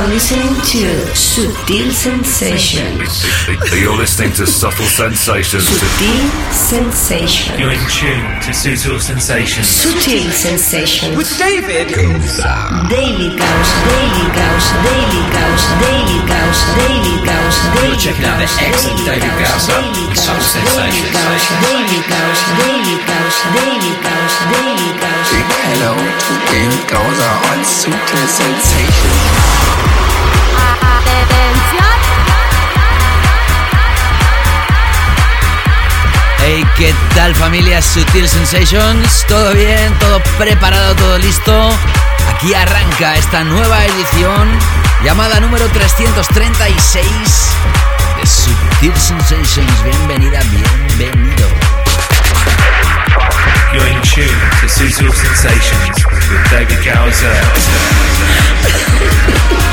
are listening to Sutil Sensations. You're listening to Subtle Sensations. Sutil Sensations. You're in tune to Sutil Sensations. Sutil Sensations. With David Daily Gauss, Daily Gauss, Daily Gauss, Daily Gauss, Daily Gauss, Daily You're checking out the excellent David Gausser, Subtle Sensations. Daily Gauss, Daily Gauss, Daily Gauss, Daily Gauss. Hello to David Gausser on Sutil Sensation. Hey, ¿qué tal familia Sutil Sensations? ¿Todo bien? ¿Todo preparado? ¿Todo listo? Aquí arranca esta nueva edición llamada número 336 de Sutil Sensations. Bienvenida, bienvenido. You're in tune to Sutil Sensations with David Gausser.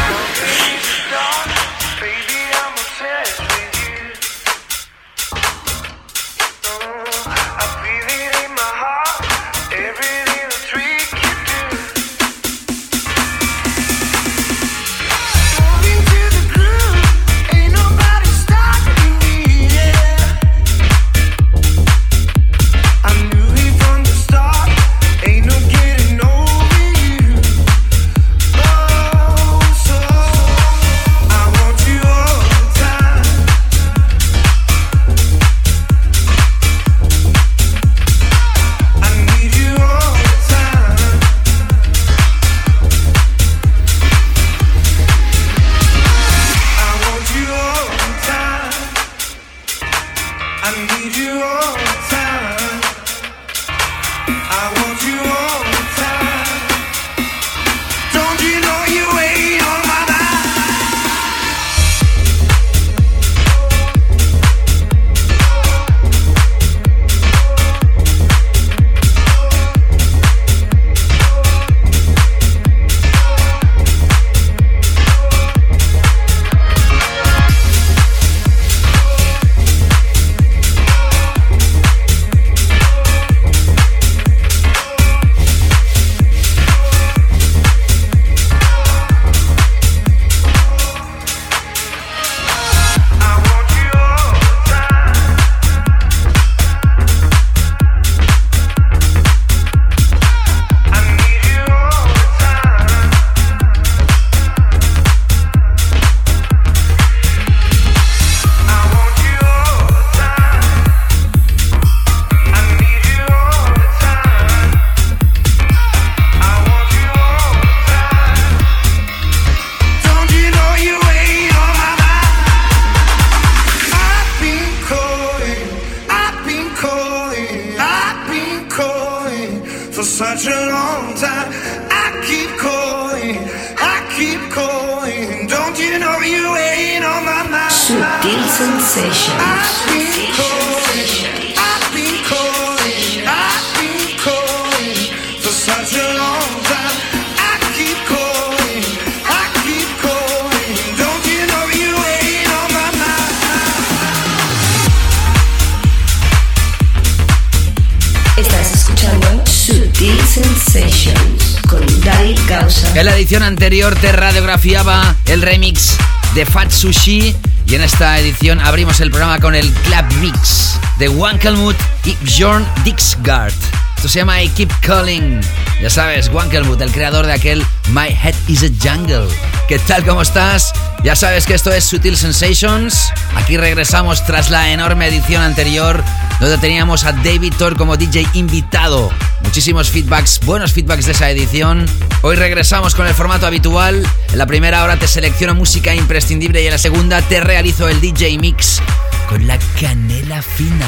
En la edición anterior te radiografiaba el remix de Fat Sushi y en esta edición abrimos el programa con el Club Mix de Wankelmut y Bjorn Dixgard. Esto se llama I Keep Calling. Ya sabes, Wankelmut, el creador de aquel My Head is a Jungle. ¿Qué tal? ¿Cómo estás? Ya sabes que esto es Sutil Sensations. Aquí regresamos tras la enorme edición anterior donde teníamos a David Thor como DJ invitado. Muchísimos feedbacks, buenos feedbacks de esa edición. Hoy regresamos con el formato habitual. En la primera hora te selecciono música imprescindible y en la segunda te realizo el DJ mix con la canela fina.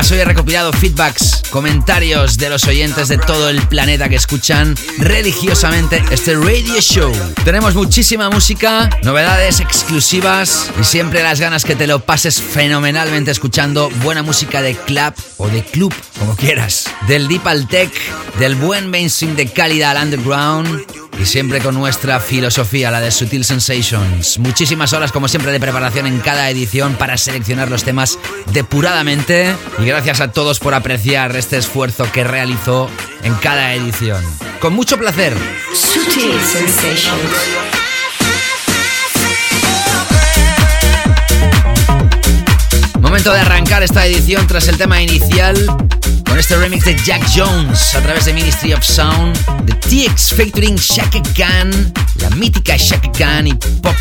Además hoy he recopilado feedbacks, comentarios de los oyentes de todo el planeta que escuchan religiosamente este radio show. Tenemos muchísima música, novedades exclusivas y siempre las ganas que te lo pases fenomenalmente escuchando buena música de club o de club, como quieras. Del deep al tech, del buen mainstream de calidad al underground y siempre con nuestra filosofía, la de Sutil Sensations. Muchísimas horas, como siempre, de preparación en cada edición para seleccionar los temas depuradamente. Y gracias a todos por apreciar este esfuerzo que realizó en cada edición. Con mucho placer. Momento de arrancar esta edición tras el tema inicial con este remix de Jack Jones a través de Ministry of Sound, de TX featuring Shaka Khan, la mítica Shaka Khan y Pop.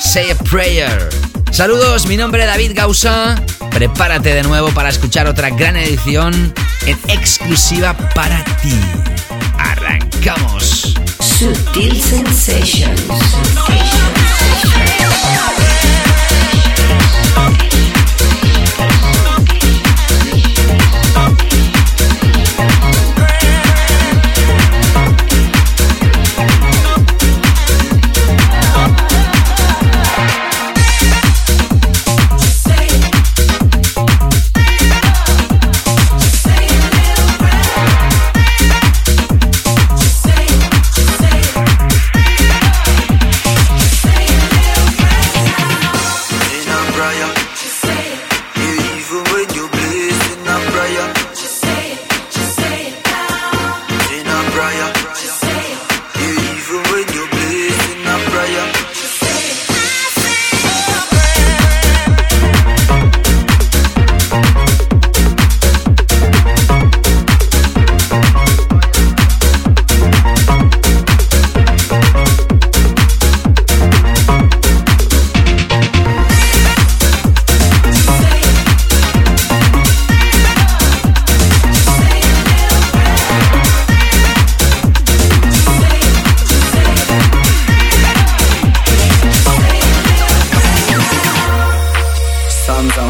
Say a Prayer. Saludos, mi nombre es David Gausa. Prepárate de nuevo para escuchar otra gran edición en exclusiva para ti. Arrancamos. Sutil Sensations.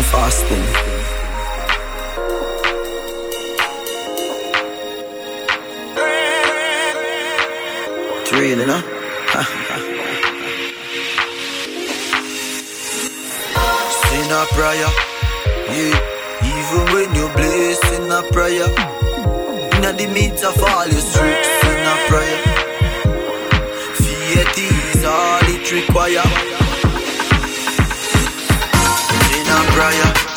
And fasting. It's you know? Sin a prayer, yeah. Even when you bless in a prayer, in the midst of all your streets in a prayer. Faith is all it require. In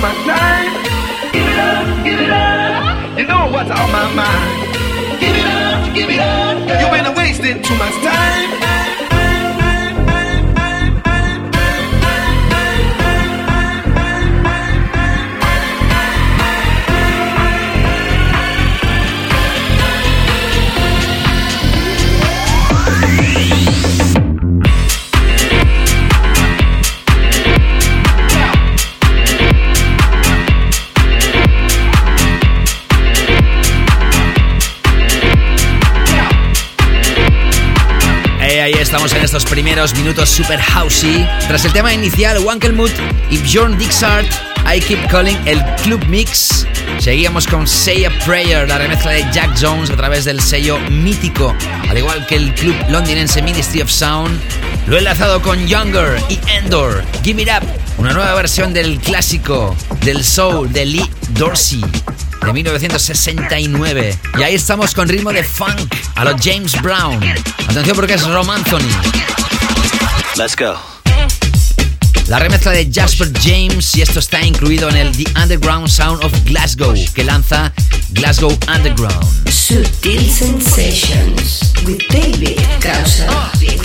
much time. Give it up, give it up. You know what's on my mind. Give it up, give it up. You've been wasting too much time. Estos primeros minutos super housey. Tras el tema inicial, Wankelmut y Bjorn Dixart, I Keep Calling, el Club Mix. Seguíamos con Say a Prayer, la remezcla de Jack Jones a través del sello mítico, al igual que el club londinense Ministry of Sound. Lo he enlazado con Younger y Endor, Give It Up, una nueva versión del clásico del soul de Lee Dorsey de 1969. Y ahí estamos con ritmo de funk a los James Brown. Atención porque es Rom Anthony. Let's go. La remezcla de Jasper James y esto está incluido en el The Underground Sound of Glasgow que lanza Glasgow Underground. Sutil Sensations with David Causa. David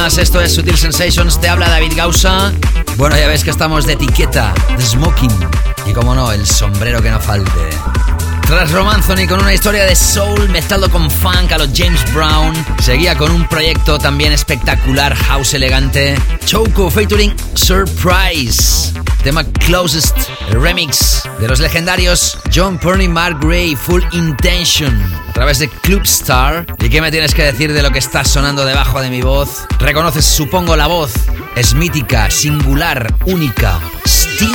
Esto es Sutil Sensations. Te habla David Gausa. Bueno, ya ves que estamos de etiqueta, de smoking. Y como no, el sombrero que no falte. Tras Romanzoni con una historia de soul mezclado con funk a los James Brown, seguía con un proyecto también espectacular, house elegante, Choco featuring Surprise, tema Closest, remix de los legendarios John Purney, Mark Gray, Full Intention, través de Club Star. ¿Y qué me tienes que decir de lo que está sonando debajo de mi voz? Reconoces, supongo, la voz. Es mítica, singular, única. Sting.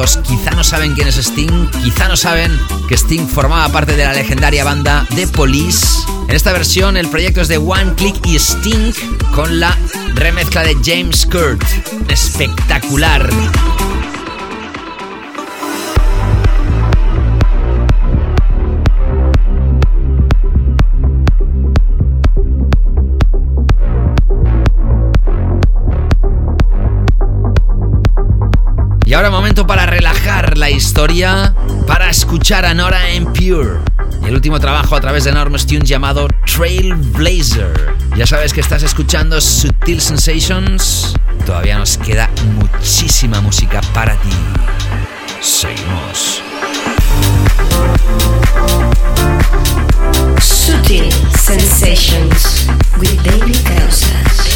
1982. Quizá no saben quién es Sting, quizá no saben que Sting formaba parte de la legendaria banda The Police. En esta versión el proyecto es de One Click y Sting con la remezcla de James Kurt. Espectacular. Historia, para escuchar a Nora en Pure. Y el último trabajo a través de Enormous Tunes llamado Trailblazer. Ya sabes que estás escuchando Sutil Sensations. Todavía nos queda muchísima música para ti. Seguimos. Sutil Sensations with David Causas.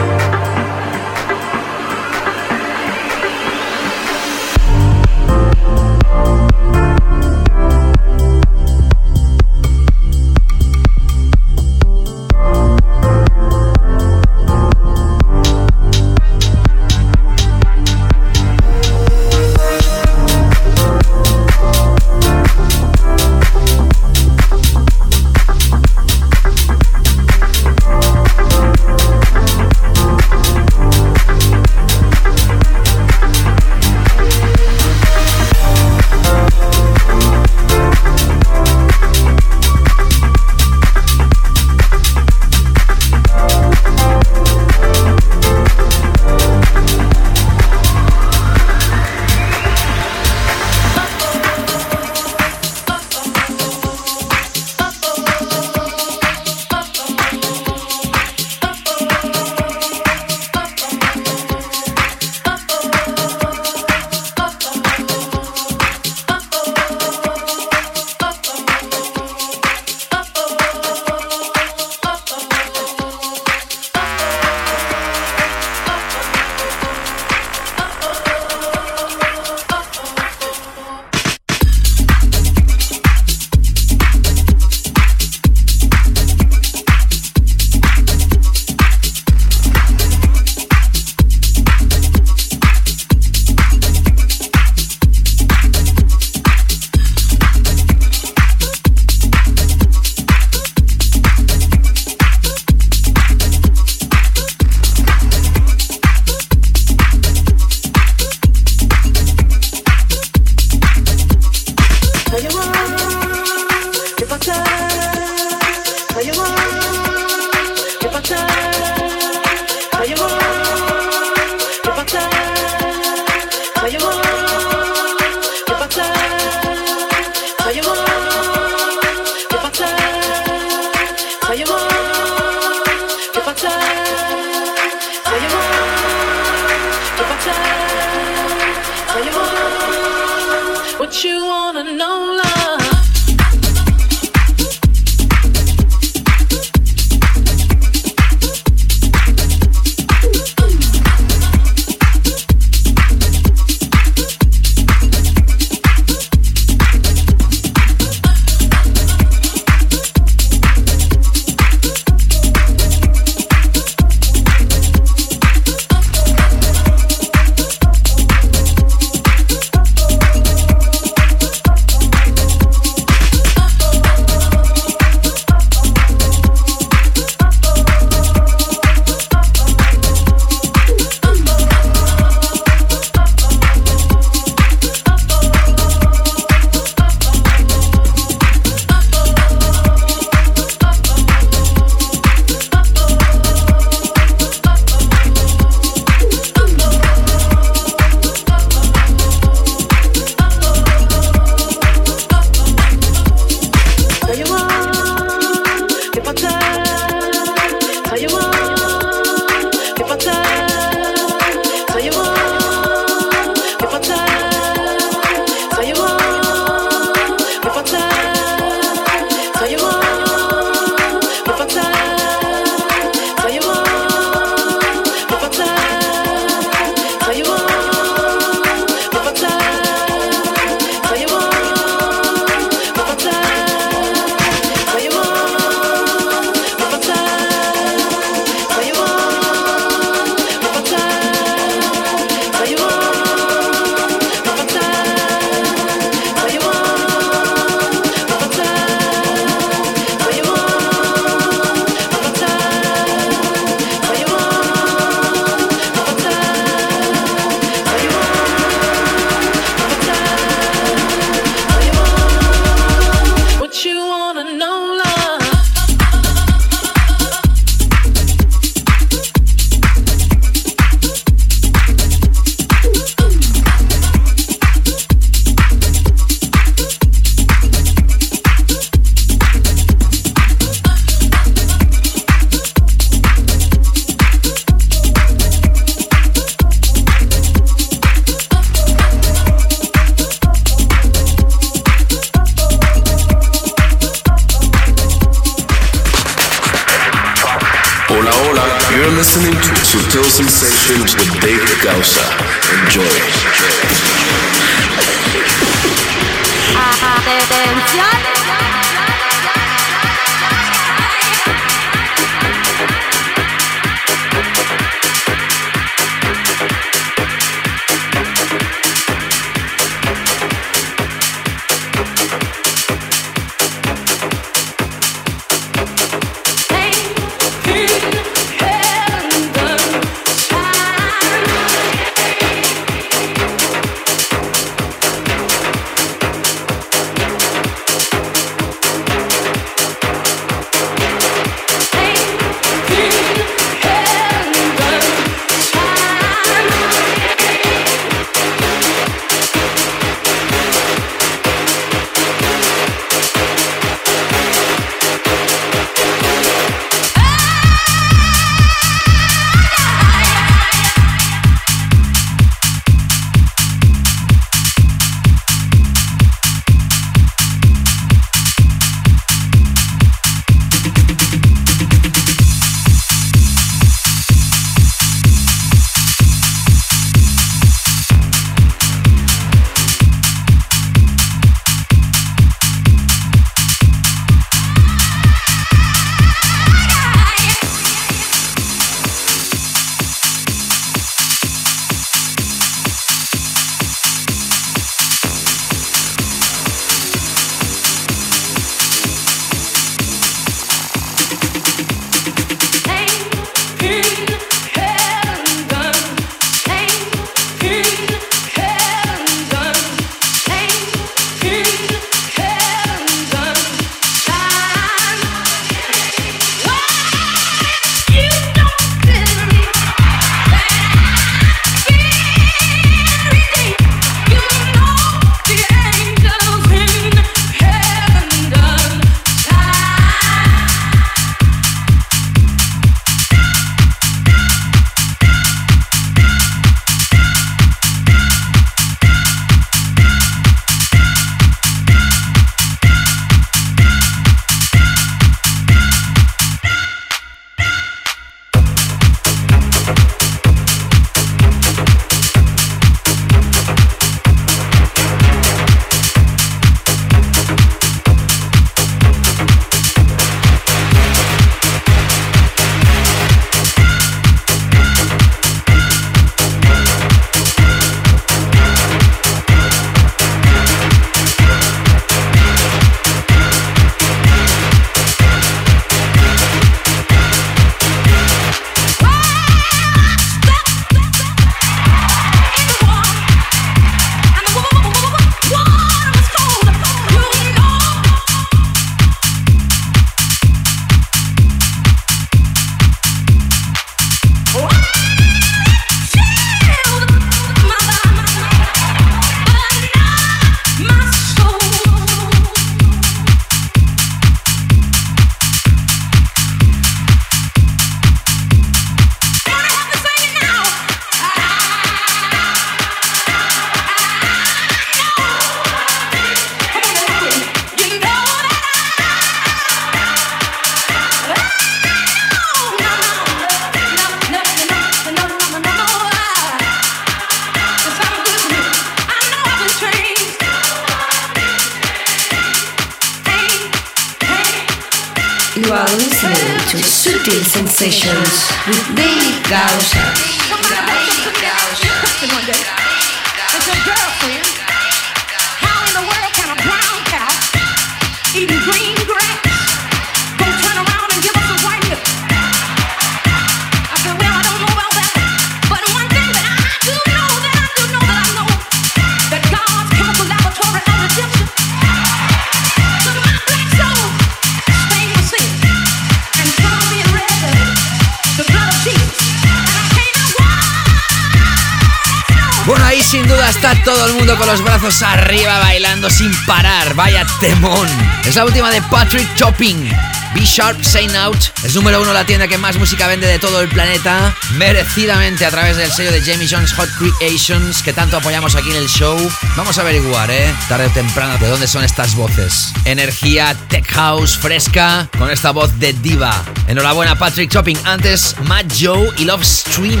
Arriba bailando sin parar. Vaya temón. Es la última de Patrick Chopping. Be Sharp Say Out es número uno la tienda que más música vende de todo el planeta, merecidamente a través del sello de Jamie Jones Hot Creations que tanto apoyamos aquí en el show. Vamos a averiguar, ¿eh? Tarde o temprano, de dónde son estas voces. Energía tech house fresca con esta voz de diva. Enhorabuena Patrick Chopping. Antes Matt Joe y Love Stream,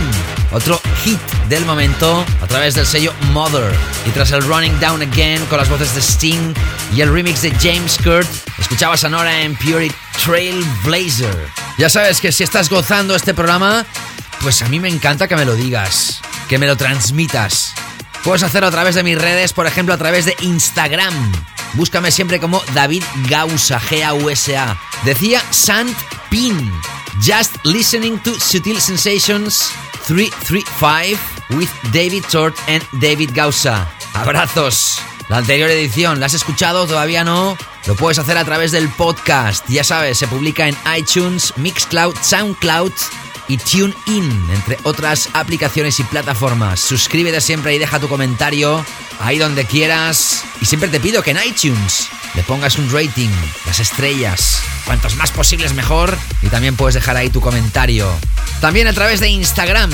otro hit del momento a través del sello Mother. Y tras el Running Down Again con las voces de Sting y el remix de James Kurt, escuchabas a Nora en Purity Trailblazer. Ya sabes que si estás gozando este programa, pues a mí me encanta que me lo digas, que me lo transmitas. Puedes hacerlo a través de mis redes, por ejemplo, a través de Instagram. Búscame siempre como David Gausa, G-A-U-S-A. Decía Sant Pin. Just listening to Sutil Sensations 335 with David Tort and David Gausa. Abrazos. La anterior edición, ¿la has escuchado? ¿Todavía no? Lo puedes hacer a través del podcast. Ya sabes, se publica en iTunes, Mixcloud, Soundcloud y TuneIn, entre otras aplicaciones y plataformas. Suscríbete siempre y deja tu comentario ahí donde quieras. Y siempre te pido que en iTunes le pongas un rating, las estrellas, cuantos más posibles mejor. Y también puedes dejar ahí tu comentario. También a través de Instagram,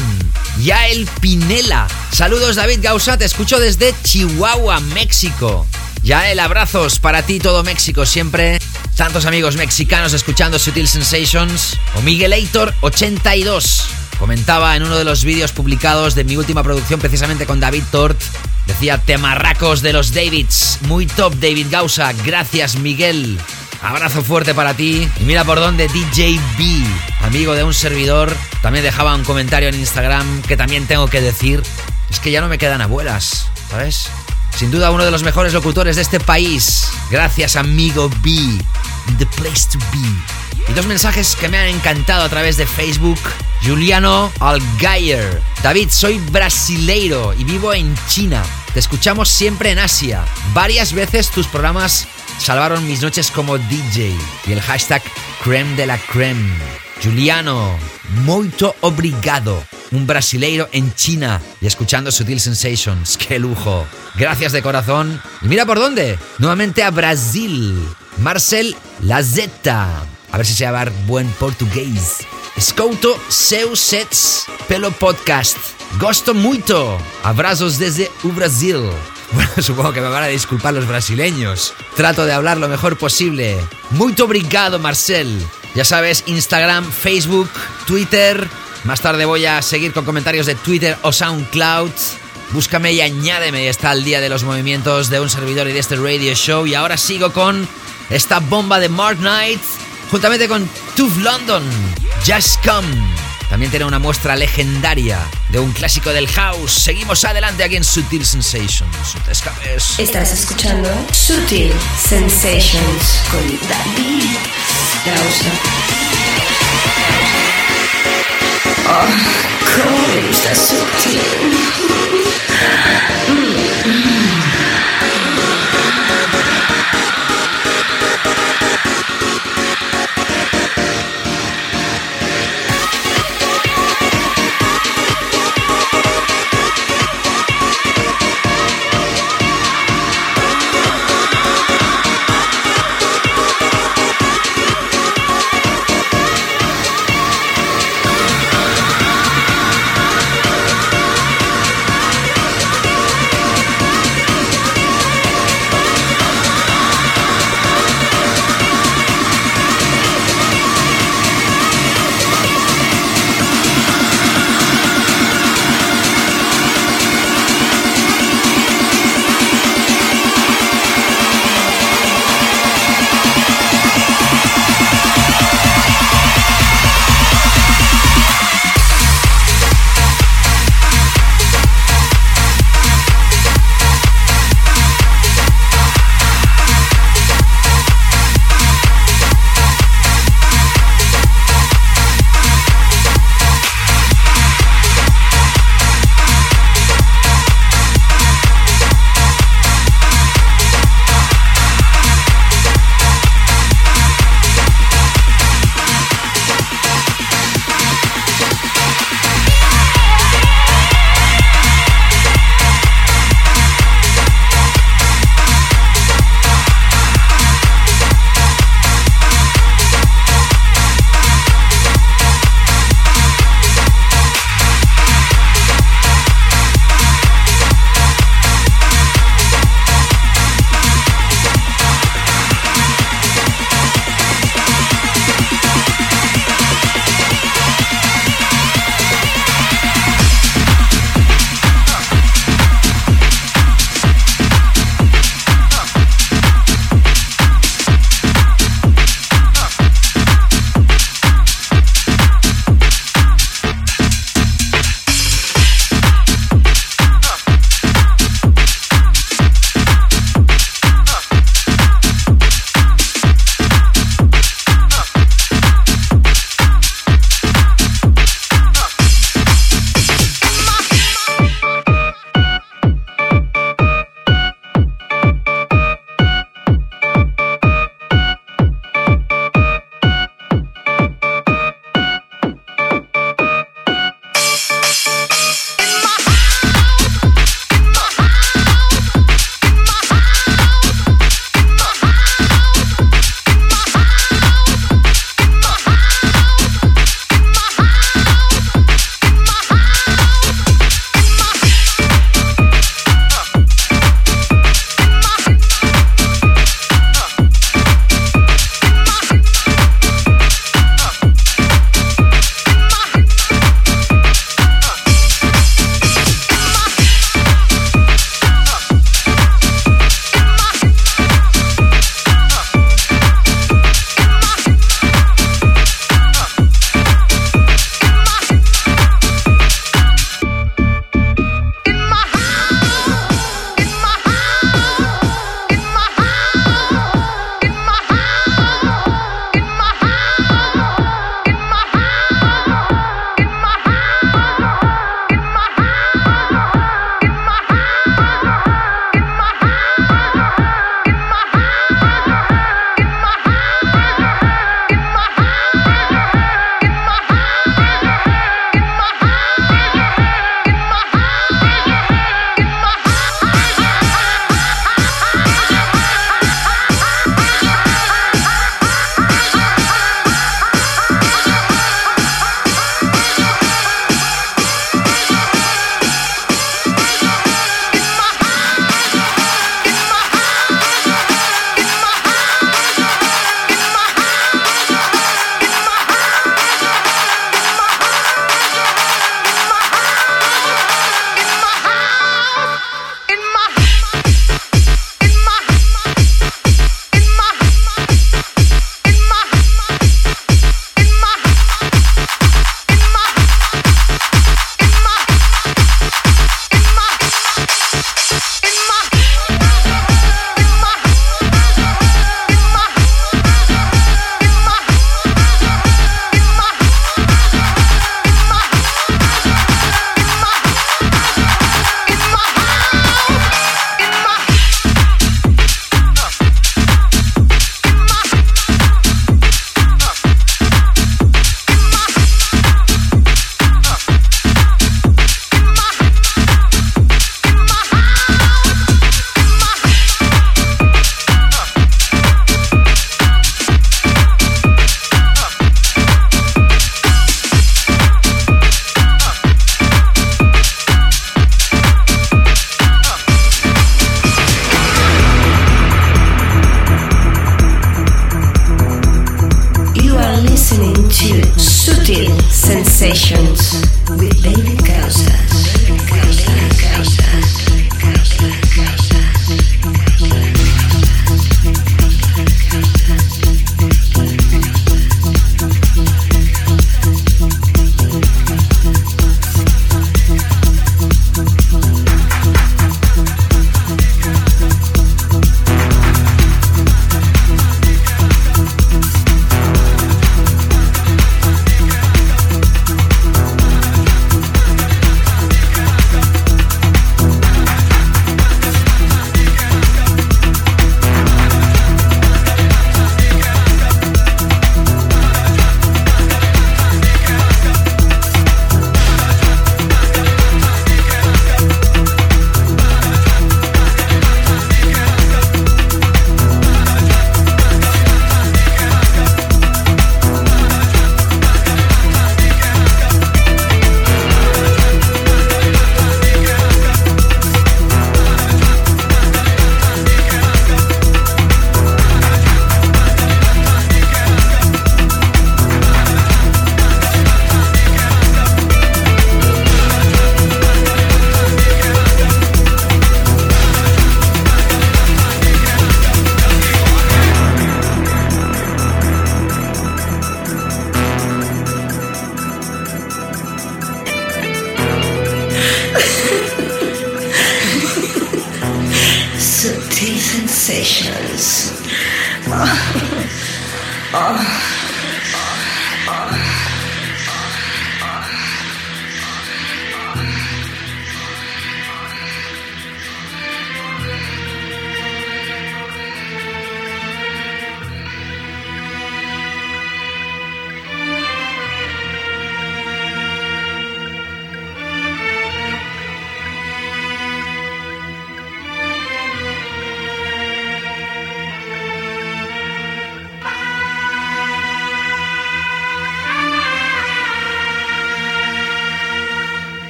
Yael Pinela. Saludos David Gausa, te escucho desde Chihuahua, México. Yael, abrazos para ti todo México siempre. Tantos amigos mexicanos escuchando Sutil Sensations. O Miguelator 82. Comentaba en uno de los vídeos publicados de mi última producción precisamente con David Tort. Decía temarracos de los Davids. Muy top David Gausa. Gracias Miguel. Abrazo fuerte para ti. Y mira por dónde DJ B, amigo de un servidor, también dejaba un comentario en Instagram que también tengo que decir. Es que ya no me quedan abuelas, ¿sabes? Sin duda uno de los mejores locutores de este país. Gracias amigo B. The place to be. Y dos mensajes que me han encantado a través de Facebook. Juliano Algayer. David, soy brasileiro y vivo en China. Te escuchamos siempre en Asia. Varias veces tus programas salvaron mis noches como DJ. Y el hashtag creme de la creme. Juliano, muito obrigado. Un brasileiro en China y escuchando Sutil Sensations. ¡Qué lujo! Gracias de corazón. Y mira por dónde. Nuevamente a Brasil. Marcel Lazetta. A ver si se llama buen portugués. Escuto seus sets pelo podcast. Gosto muito. Abrazos desde o Brasil. Bueno, supongo que me van a disculpar los brasileños. Trato de hablar lo mejor posible. Muito obrigado, Marcel. Ya sabes, Instagram, Facebook, Twitter. Más tarde voy a seguir con comentarios de Twitter o SoundCloud. Búscame y añádeme. Está el día de los movimientos de un servidor y de este radio show. Y ahora sigo con esta bomba de Mark Knight. Juntamente con Tooth London. Just Come. También tiene una muestra legendaria de un clásico del house. Seguimos adelante aquí en Sutil Sensations. Te escapes. Estás escuchando Sutil Sensations con David Gausa. Oh, cómo me gusta Sutil.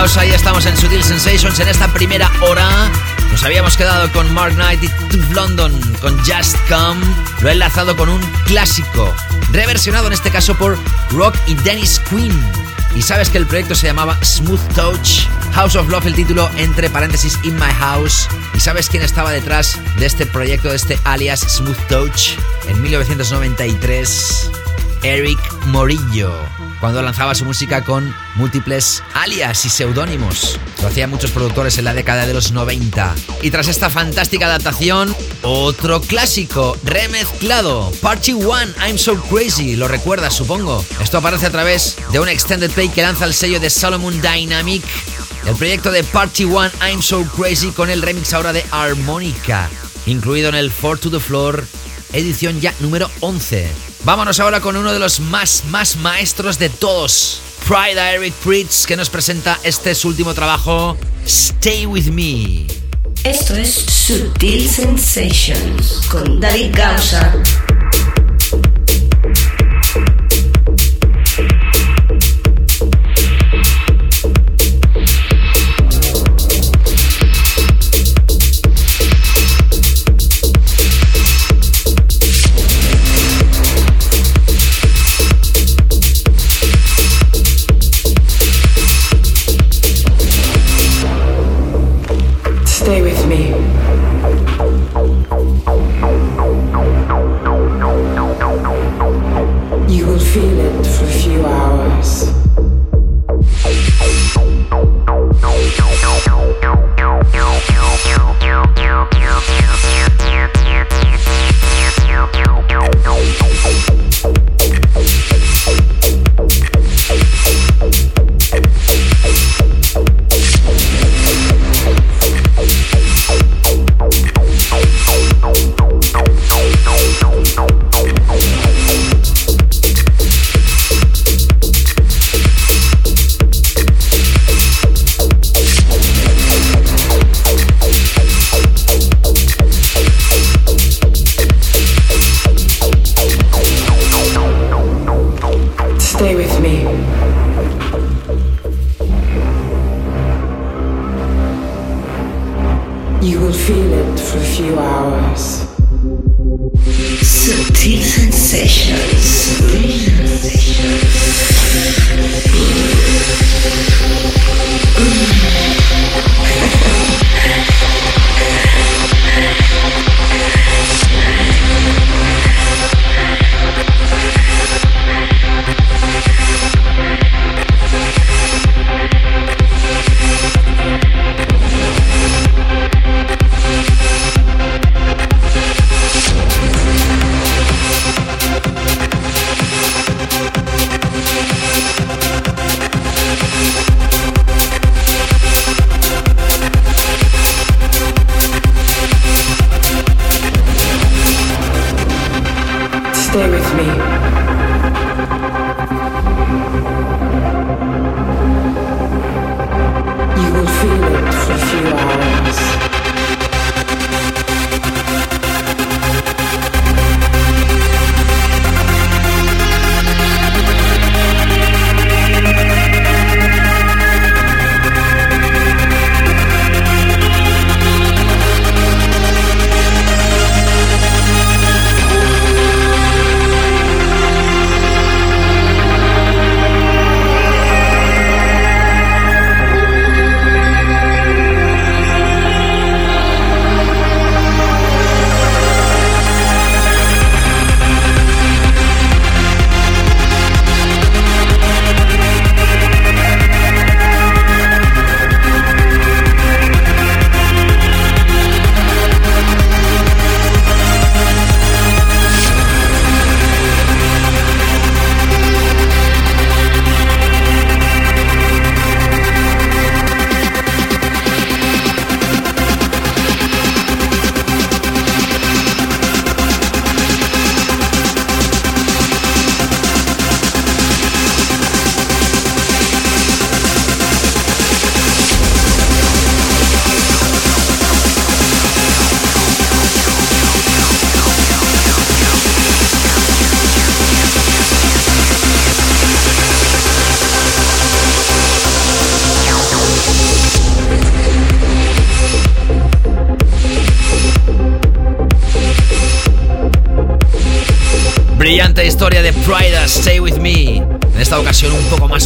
Y estamos en Sutil Sensations. En esta primera hora nos habíamos quedado con Mark Knight y London con Just Come. Lo he enlazado con un clásico, reversionado en este caso por Rock y Dennis Quinn. Y sabes que el proyecto se llamaba Smooth Touch, House of Love, el título entre paréntesis In My House. ¿Y sabes quién estaba detrás de este proyecto, de este alias Smooth Touch? En 1993, Eric Morillo cuando lanzaba su música con múltiples alias y seudónimos. Lo hacían muchos productores en la década de los 90. Y tras esta fantástica adaptación, otro clásico remezclado. Party One, I'm So Crazy, lo recuerdas supongo. Esto aparece a través de un extended play que lanza el sello de Solomon Dynamic. El proyecto de Party One, I'm So Crazy con el remix ahora de Harmonica, incluido en el Four to the Floor, edición ya número 11. Vámonos ahora con uno de los más, más maestros de todos. Pride Eric Pritz, que nos presenta este su último trabajo, Stay With Me. Esto es Sutil Sensations con David Gausa.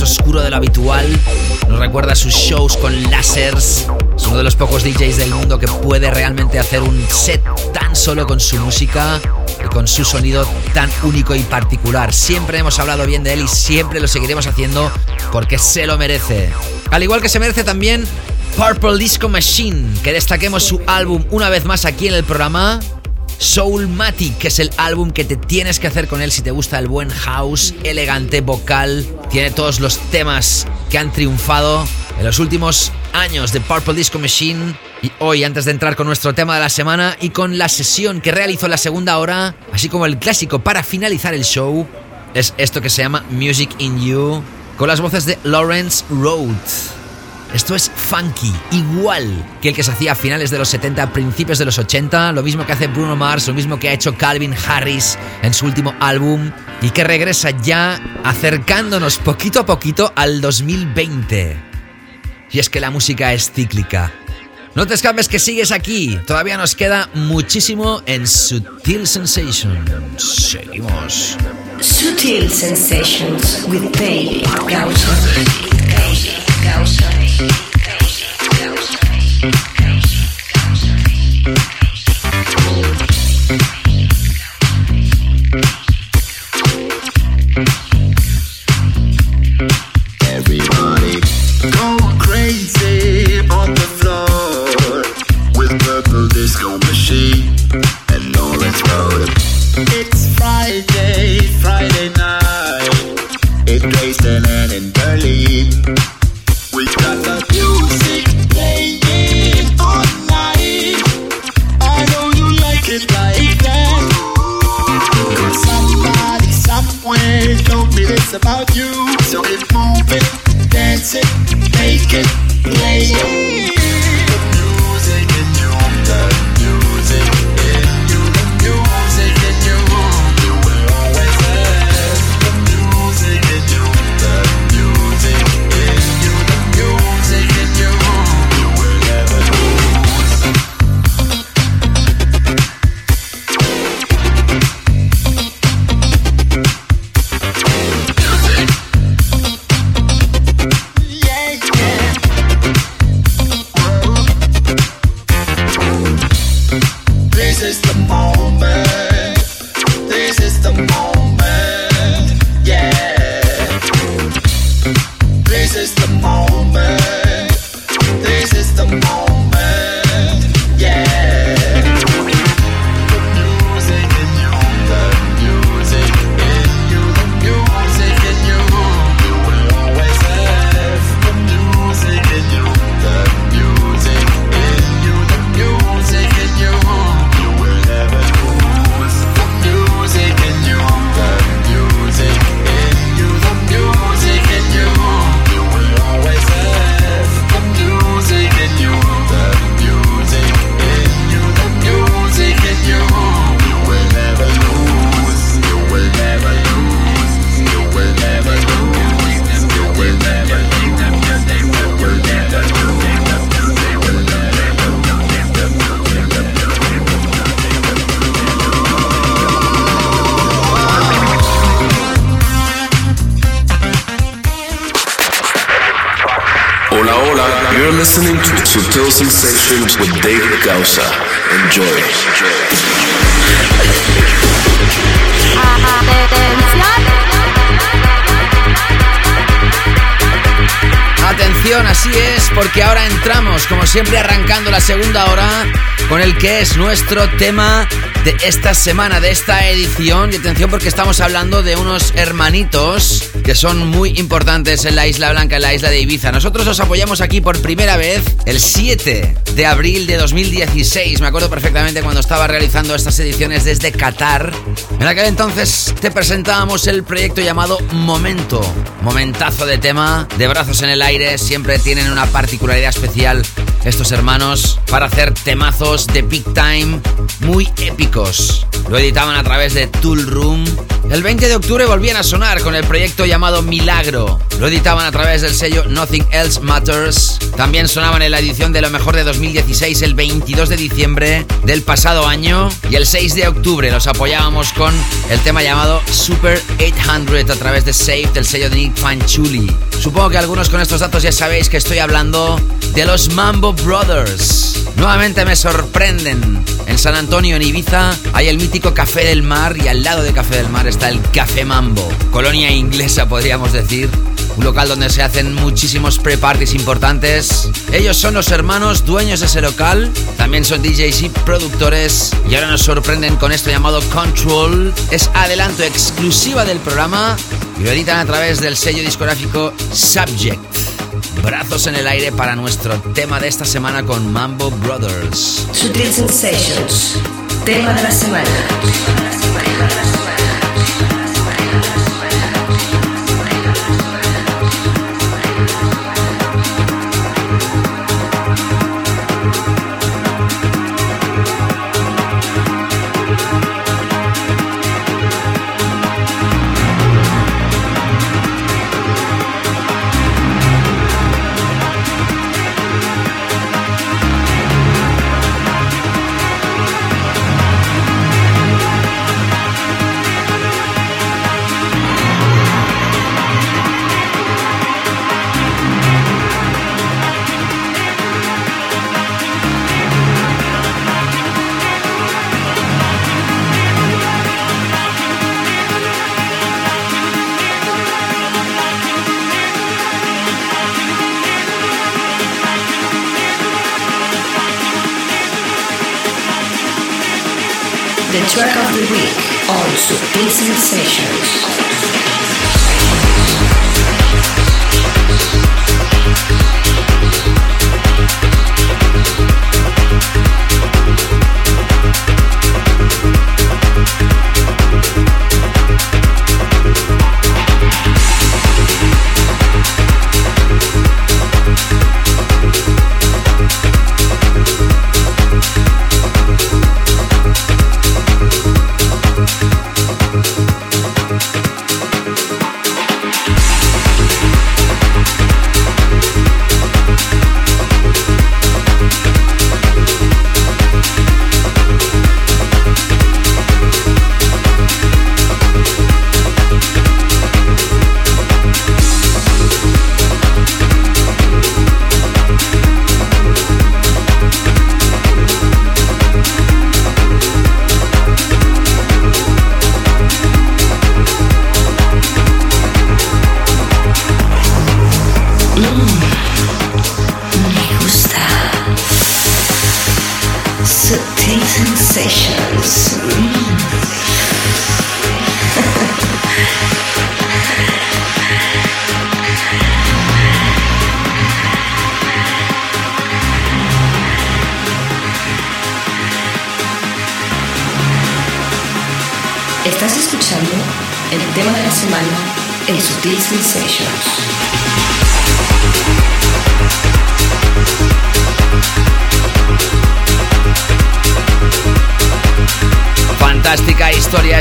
Oscuro de lo habitual. Nos recuerda sus shows con lásers. Es uno de los pocos DJs del mundo que puede realmente hacer un set tan solo con su música y con su sonido tan único y particular. Siempre hemos hablado bien de él y siempre lo seguiremos haciendo porque se lo merece. Al igual que se merece también Purple Disco Machine, que destaquemos su álbum una vez más aquí en el programa. Soulmatic, que es el álbum que te tienes que hacer con él si te gusta el buen house, elegante, vocal. Tiene todos los temas que han triunfado en los últimos años de Purple Disco Machine. Y hoy, antes de entrar con nuestro tema de la semana y con la sesión que realizó la segunda hora, así como el clásico para finalizar el show, es esto que se llama Music in You, con las voces de Lawrence Rhodes. Esto es funky, igual que el que se hacía a finales de los 70, principios de los 80, lo mismo que hace Bruno Mars, lo mismo que ha hecho Calvin Harris en su último álbum y que regresa ya acercándonos poquito a poquito al 2020. Y es que la música es cíclica. No te escapes que sigues aquí, todavía nos queda muchísimo en Sutil Sensations. Seguimos. Sutil Sensations with David Gausser. David Gausser. thousand, thousand, thousand. Sensations with David Gausa. Enjoy. Atención, así es, porque ahora entramos, como siempre, arrancando la segunda hora con el que es nuestro tema de esta semana, de esta edición. Y atención porque estamos hablando de unos hermanitos que son muy importantes en la Isla Blanca, en la isla de Ibiza. Nosotros os apoyamos aquí por primera vez el 7 de abril de 2016. Me acuerdo perfectamente cuando estaba realizando estas ediciones desde Qatar. En aquel entonces te presentábamos el proyecto llamado Momento. Momentazo de tema, de brazos en el aire, siempre tienen una particularidad especial estos hermanos para hacer temazos de big time muy épicos. Lo editaban a través de Tool Room. El 20 de octubre volvían a sonar con el proyecto llamado Milagro. Lo editaban a través del sello Nothing Else Matters. También sonaban en la edición de lo mejor de 2016 el 22 de diciembre del pasado año. Y el 6 de octubre los apoyábamos con el tema llamado Super 800 a través de Safe del sello de Nick Fanchuli. Supongo que algunos con estos datos ya sabéis que estoy hablando de los Mambo Brothers. Nuevamente me sorprenden. En San Antonio, en Ibiza, hay el mítico Café del Mar y al lado de Café del Mar está el Café Mambo. Colonia inglesa, podríamos decir. Un local donde se hacen muchísimos pre-parties importantes. Ellos son los hermanos dueños de ese local. También son DJs y productores. Y ahora nos sorprenden con esto llamado Control. Es adelanto exclusiva del programa. Y lo editan a través del sello discográfico Subject brazos en el aire para nuestro tema de esta semana con Mambo Brothers. Sutil Sensations, tema de la semana. On Sutil Sensations.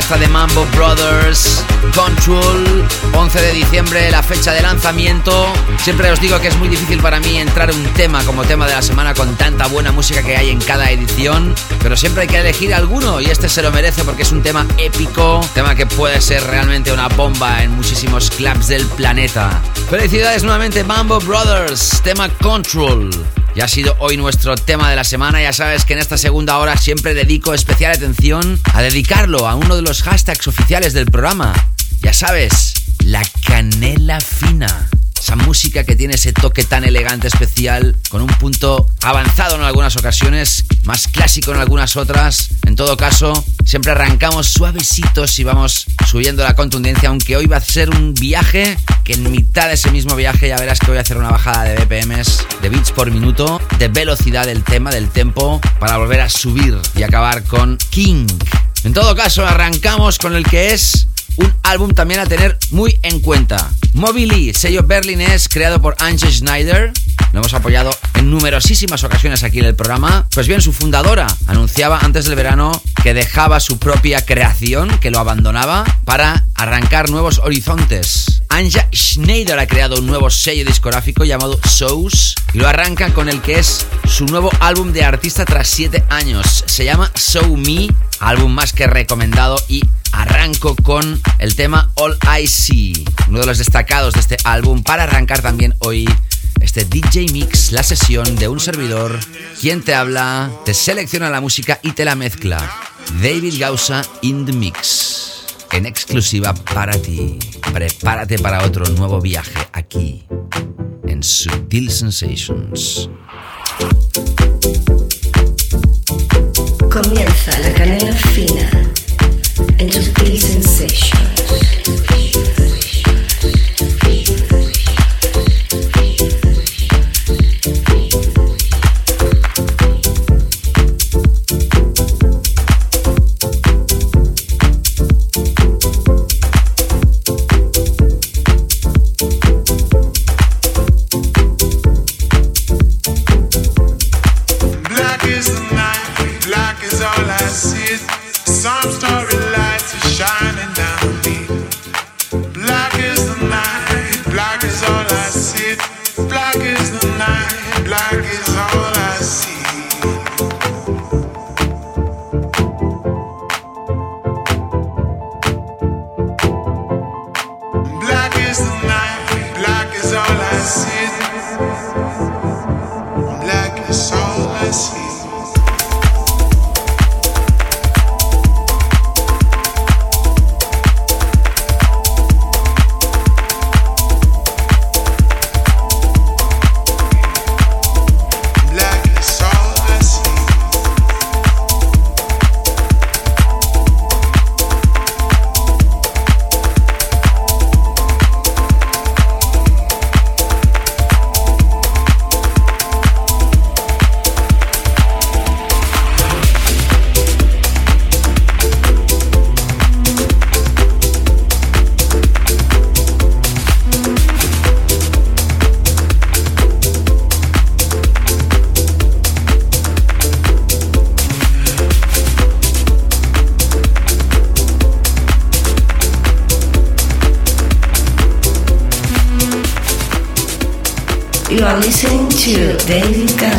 De Mambo Brothers, Control, 11 de diciembre, la fecha de lanzamiento. Siempre os digo que es muy difícil para mí entrar un tema como tema de la semana con tanta buena música que hay en cada edición, pero siempre hay que elegir alguno y este se lo merece porque es un tema épico, tema que puede ser realmente una bomba en muchísimos clubs del planeta. Felicidades nuevamente Mambo Brothers, tema Control. Ya ha sido hoy nuestro tema de la semana. Ya sabes que en esta segunda hora siempre dedico atención a dedicarlo a uno de los hashtags oficiales del programa. Ya sabes, la canela fina esa música que tiene ese toque tan elegante, especial, con un punto avanzado en algunas ocasiones, más clásico en algunas otras. En todo caso, siempre arrancamos suavecitos y vamos subiendo la contundencia, aunque hoy va a ser un viaje que en mitad de ese mismo viaje ya verás que voy a hacer una bajada de BPMs, de bits por minuto, de velocidad del tema, del tempo, para volver a subir y acabar con King. En todo caso, arrancamos con el que es un álbum también a tener muy en cuenta. Mobily, sello berlinés creado por Ange Schneider. Lo hemos apoyado en numerosísimas ocasiones aquí en el programa. Pues bien, su fundadora anunciaba antes del verano que dejaba su propia creación, que lo abandonaba, para arrancar nuevos horizontes. Anja Schneider ha creado un nuevo sello discográfico llamado Souls y lo arranca con el que es su nuevo álbum de artista tras 7 años. Se llama So Me, álbum más que recomendado y arranco con el tema All I See, uno de los destacados de este álbum para arrancar también hoy este DJ Mix, la sesión de un servidor, quien te habla, te selecciona la música y te la mezcla. David Gausa in the Mix, en exclusiva para ti. Prepárate para otro nuevo viaje aquí, en Subtil Sensations. Comienza la canela fina to feel sensations. David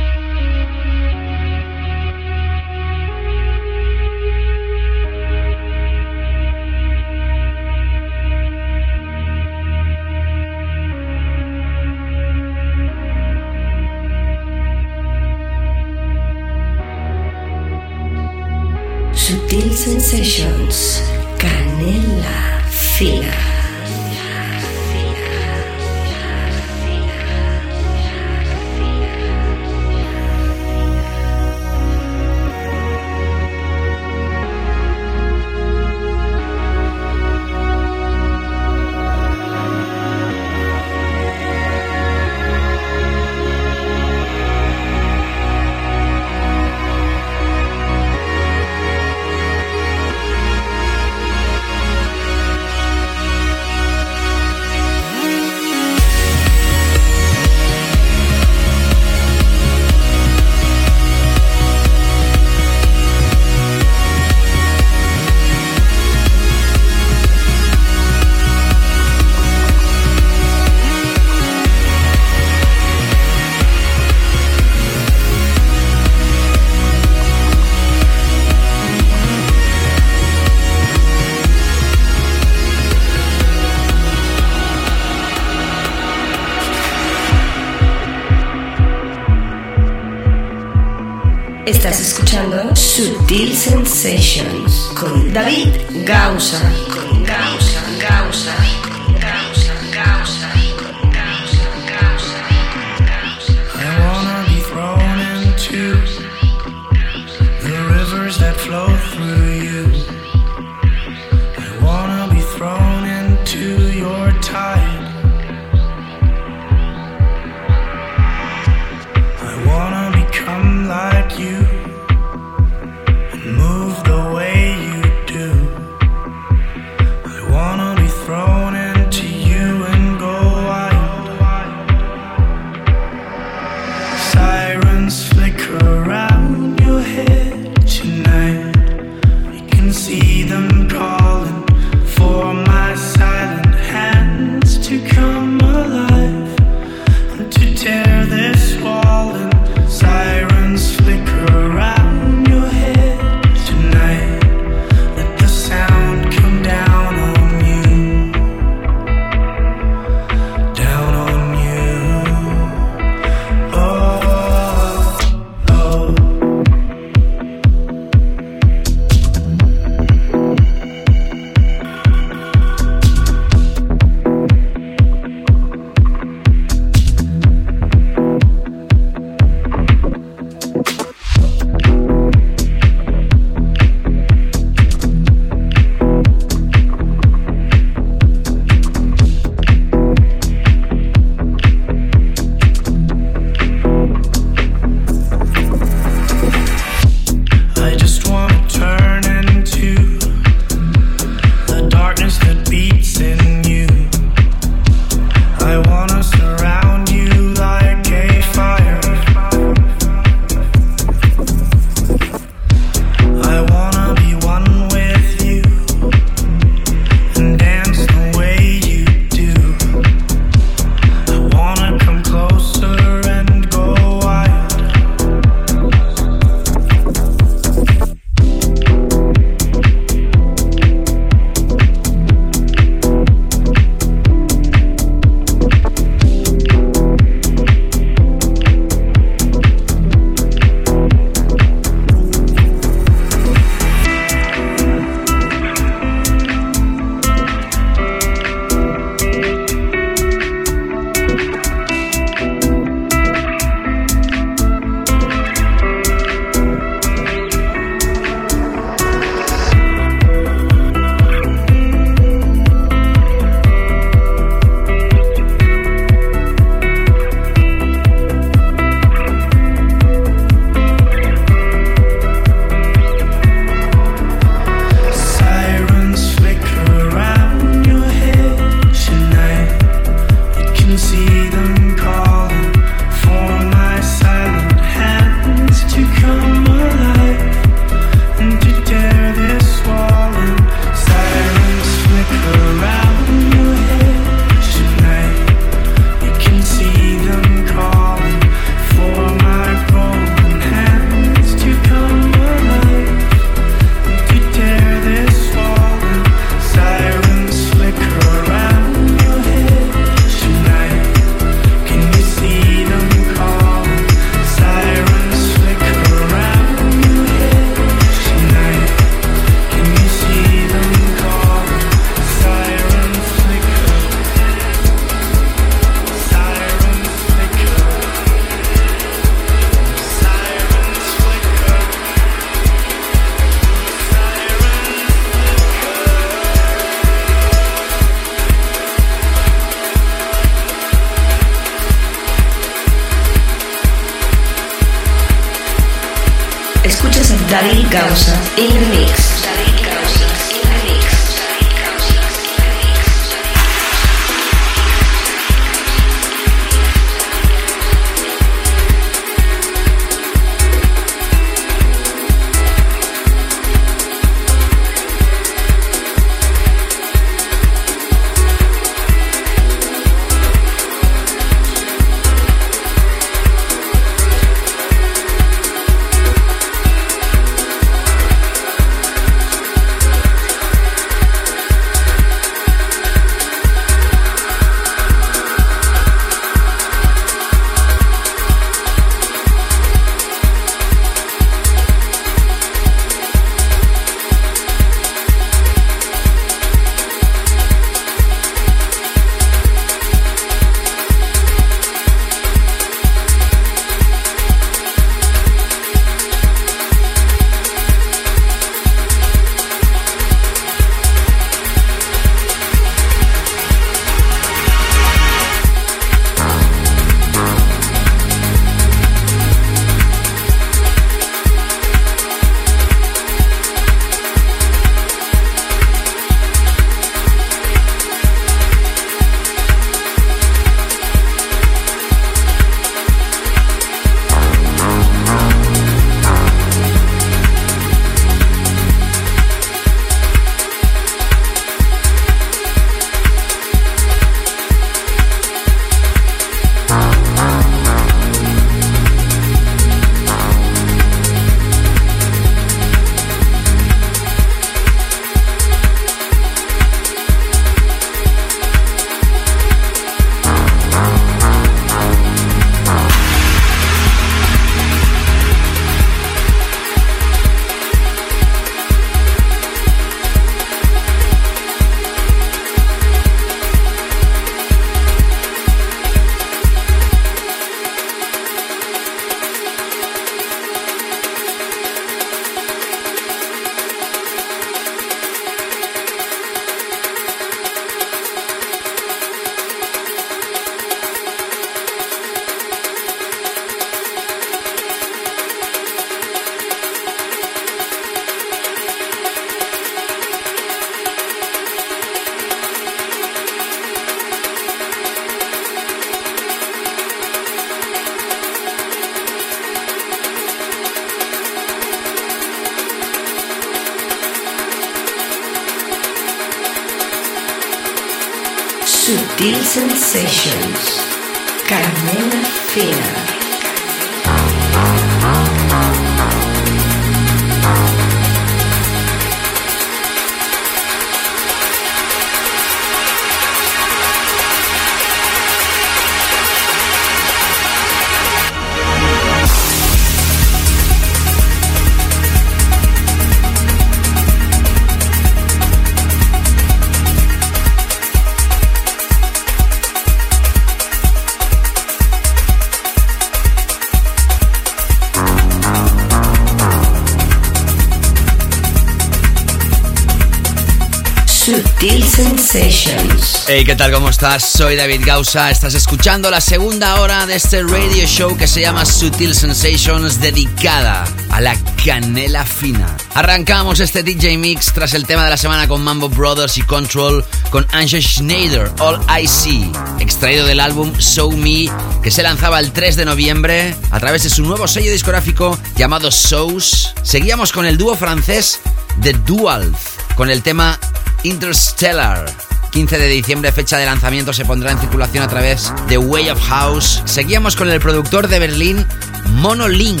Hey, ¿qué tal? ¿Cómo estás? Soy David Gausa. Estás escuchando la segunda hora de este radio show que se llama Sutil Sensations, dedicada a la canela fina. Arrancamos este DJ Mix tras el tema de la semana con Mambo Brothers y Control con Anja Schneider, All I See, extraído del álbum Show Me, que se lanzaba el 3 de noviembre a través de su nuevo sello discográfico llamado Souls. Seguíamos con el dúo francés The Dual, con el tema Interstellar. 15 de diciembre, fecha de lanzamiento, se pondrá en circulación a través de Way of House. Seguíamos con el productor de Berlín, Monolink,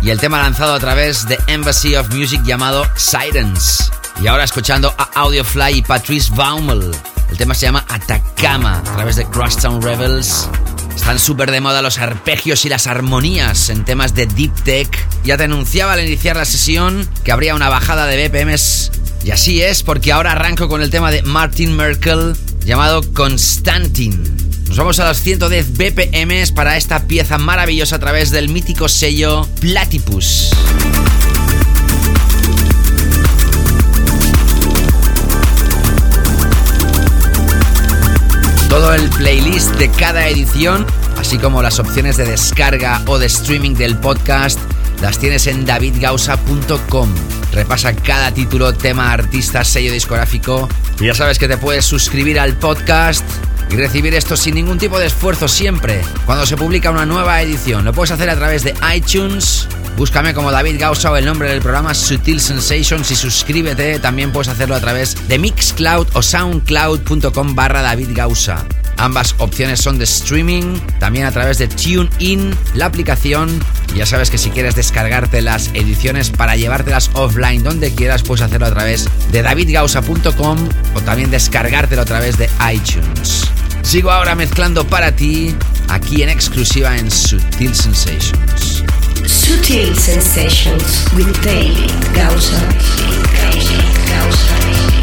y el tema lanzado a través de Embassy of Music llamado Sirens. Y ahora escuchando a Audiofly y Patrice Baumel. El tema se llama Atacama a través de Crosstown Rebels. Están súper de moda los arpegios y las armonías en temas de Deep Tech. Ya te anunciaba al iniciar la sesión que habría una bajada de BPMs y así es, porque ahora arranco con el tema de Martin Merkel llamado Constantin. Nos vamos a los 110 BPMs para esta pieza maravillosa a través del mítico sello Platypus. Todo el playlist de cada edición, así como las opciones de descarga o de streaming del podcast, las tienes en davidgausa.com. Repasa cada título, tema, artista, sello discográfico. Y ya sabes que te puedes suscribir al podcast y recibir esto sin ningún tipo de esfuerzo siempre cuando se publica una nueva edición. Lo puedes hacer a través de iTunes. Búscame como David Gausa o el nombre del programa Sutil Sensations y suscríbete. También puedes hacerlo a través de Mixcloud o soundcloud.com barra David Gausa. Ambas opciones son de streaming, también a través de TuneIn, la aplicación. Ya sabes que si quieres descargarte las ediciones para llevártelas offline donde quieras, puedes hacerlo a través de davidgausa.com o también descargártelo a través de iTunes. Sigo ahora mezclando para ti, aquí en exclusiva en Sutil Sensations. Sutil Sensations with David Gausa. David Gausa.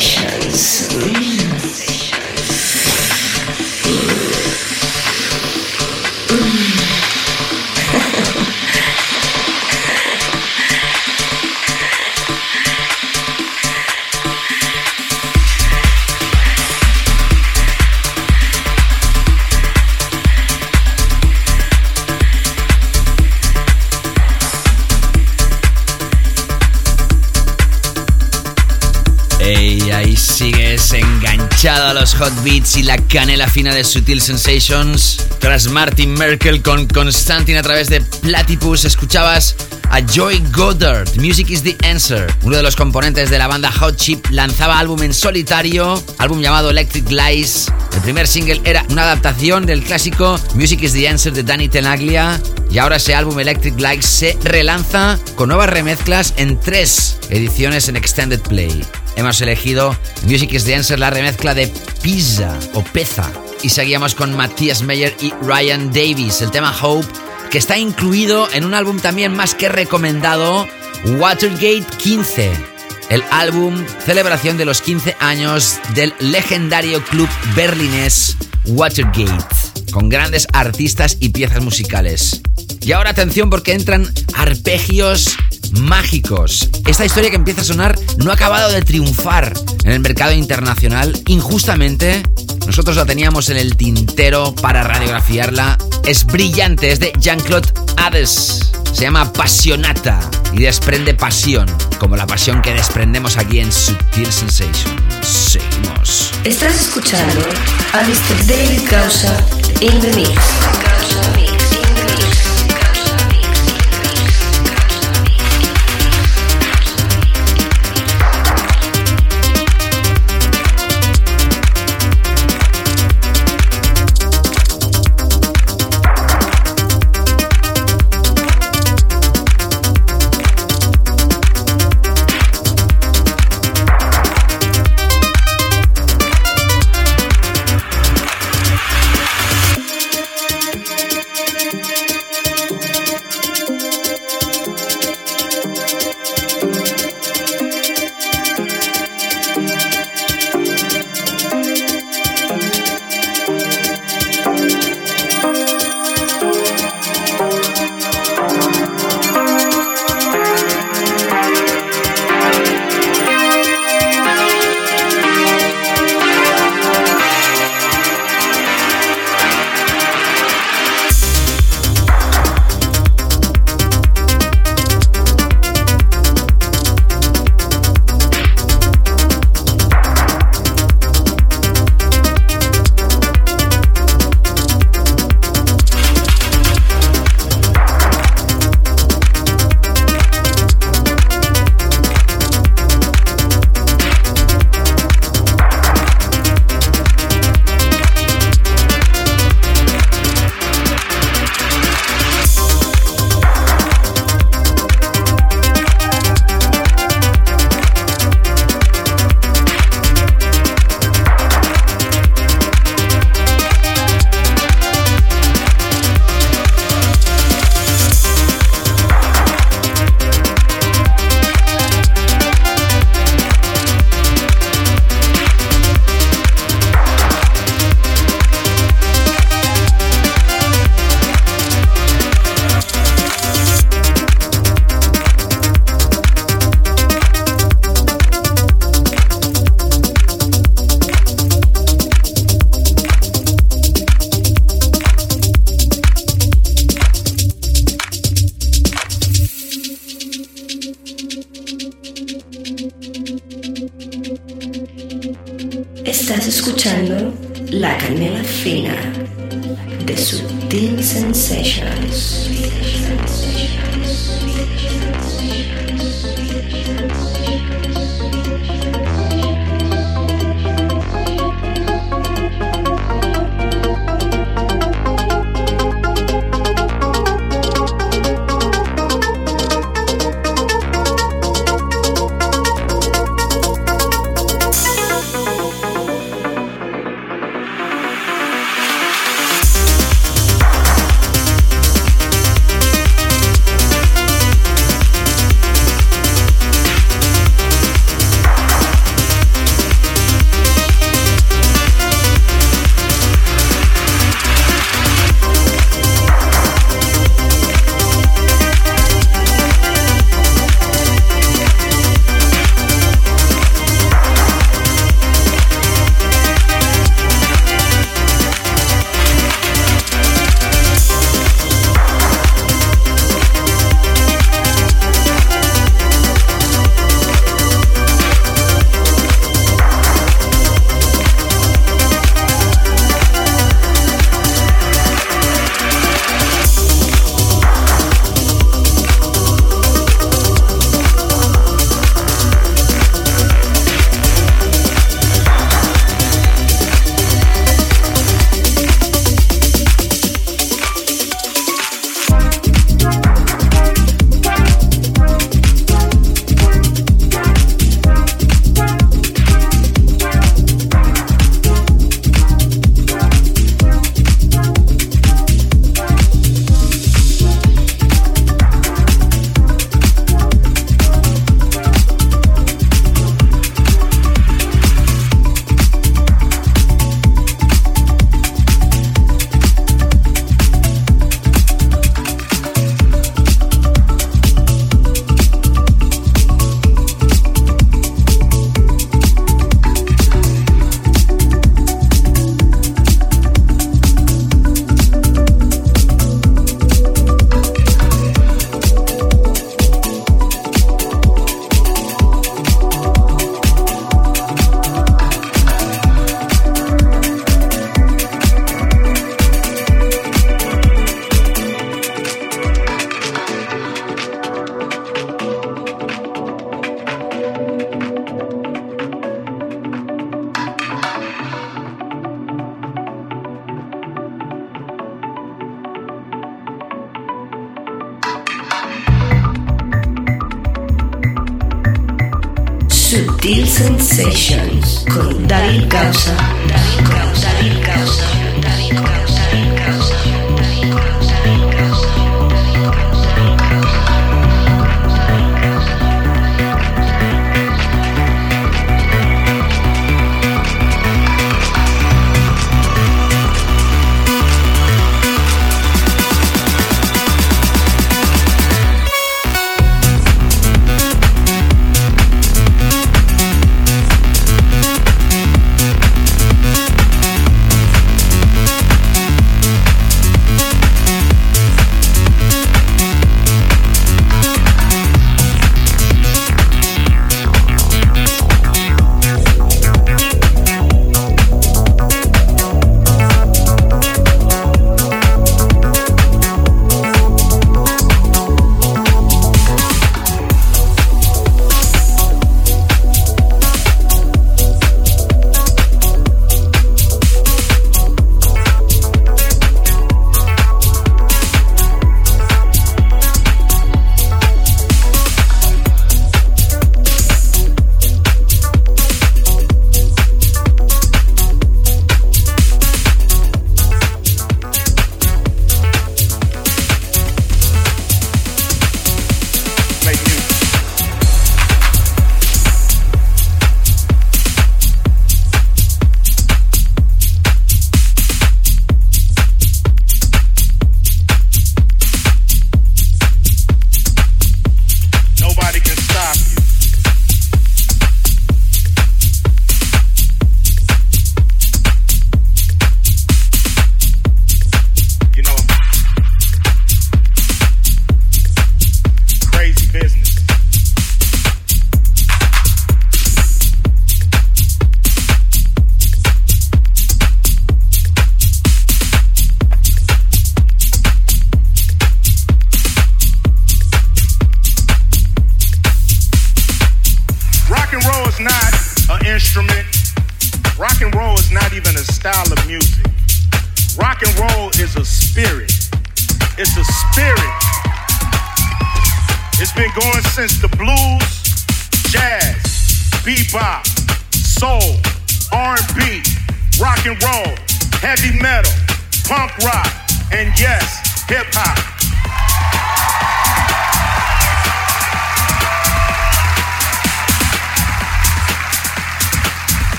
Sensations. A los hot beats y la canela fina de Sutil Sensations. Tras Martin Merkel con Constantine a través de Platypus, escuchabas a Joy Goddard. Music is the Answer. Uno de los componentes de la banda Hot Chip lanzaba álbum en solitario, álbum llamado Electric Lies. El primer single era una adaptación del clásico Music is the Answer de Danny Tenaglia. Y ahora ese álbum Electric Lies se relanza con nuevas remezclas en tres ediciones en Extended Play. Hemos elegido Music is the Answer, la remezcla de Pizza o Peza. Y seguíamos con Matthias Meyer y Ryan Davis, el tema Hope, que está incluido en un álbum también más que recomendado, Watergate 15. El álbum celebración de los 15 años del legendario club berlinés Watergate, con grandes artistas y piezas musicales. Y ahora atención porque entran arpegios mágicos. Esta historia que empieza a sonar no ha acabado de triunfar en el mercado internacional injustamente. Nosotros la teníamos en el tintero para radiografiarla. Es brillante, es de Jean-Claude Hades. Se llama Passionata y desprende pasión, como la pasión que desprendemos aquí en Sutil Sensation. Seguimos. Estás escuchando a Mr. David Causa in the mix.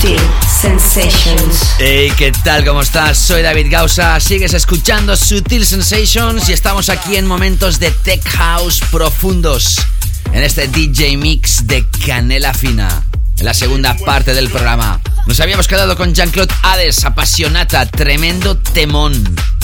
Sensations. Hey, ¿qué tal? ¿Cómo estás? Soy David Gausa. Sigues escuchando Sutil Sensations y estamos aquí en momentos de tech house profundos en este DJ mix de Canela Fina. En la segunda parte del programa. Nos habíamos quedado con Jean-Claude Hades, apasionata, tremendo temón.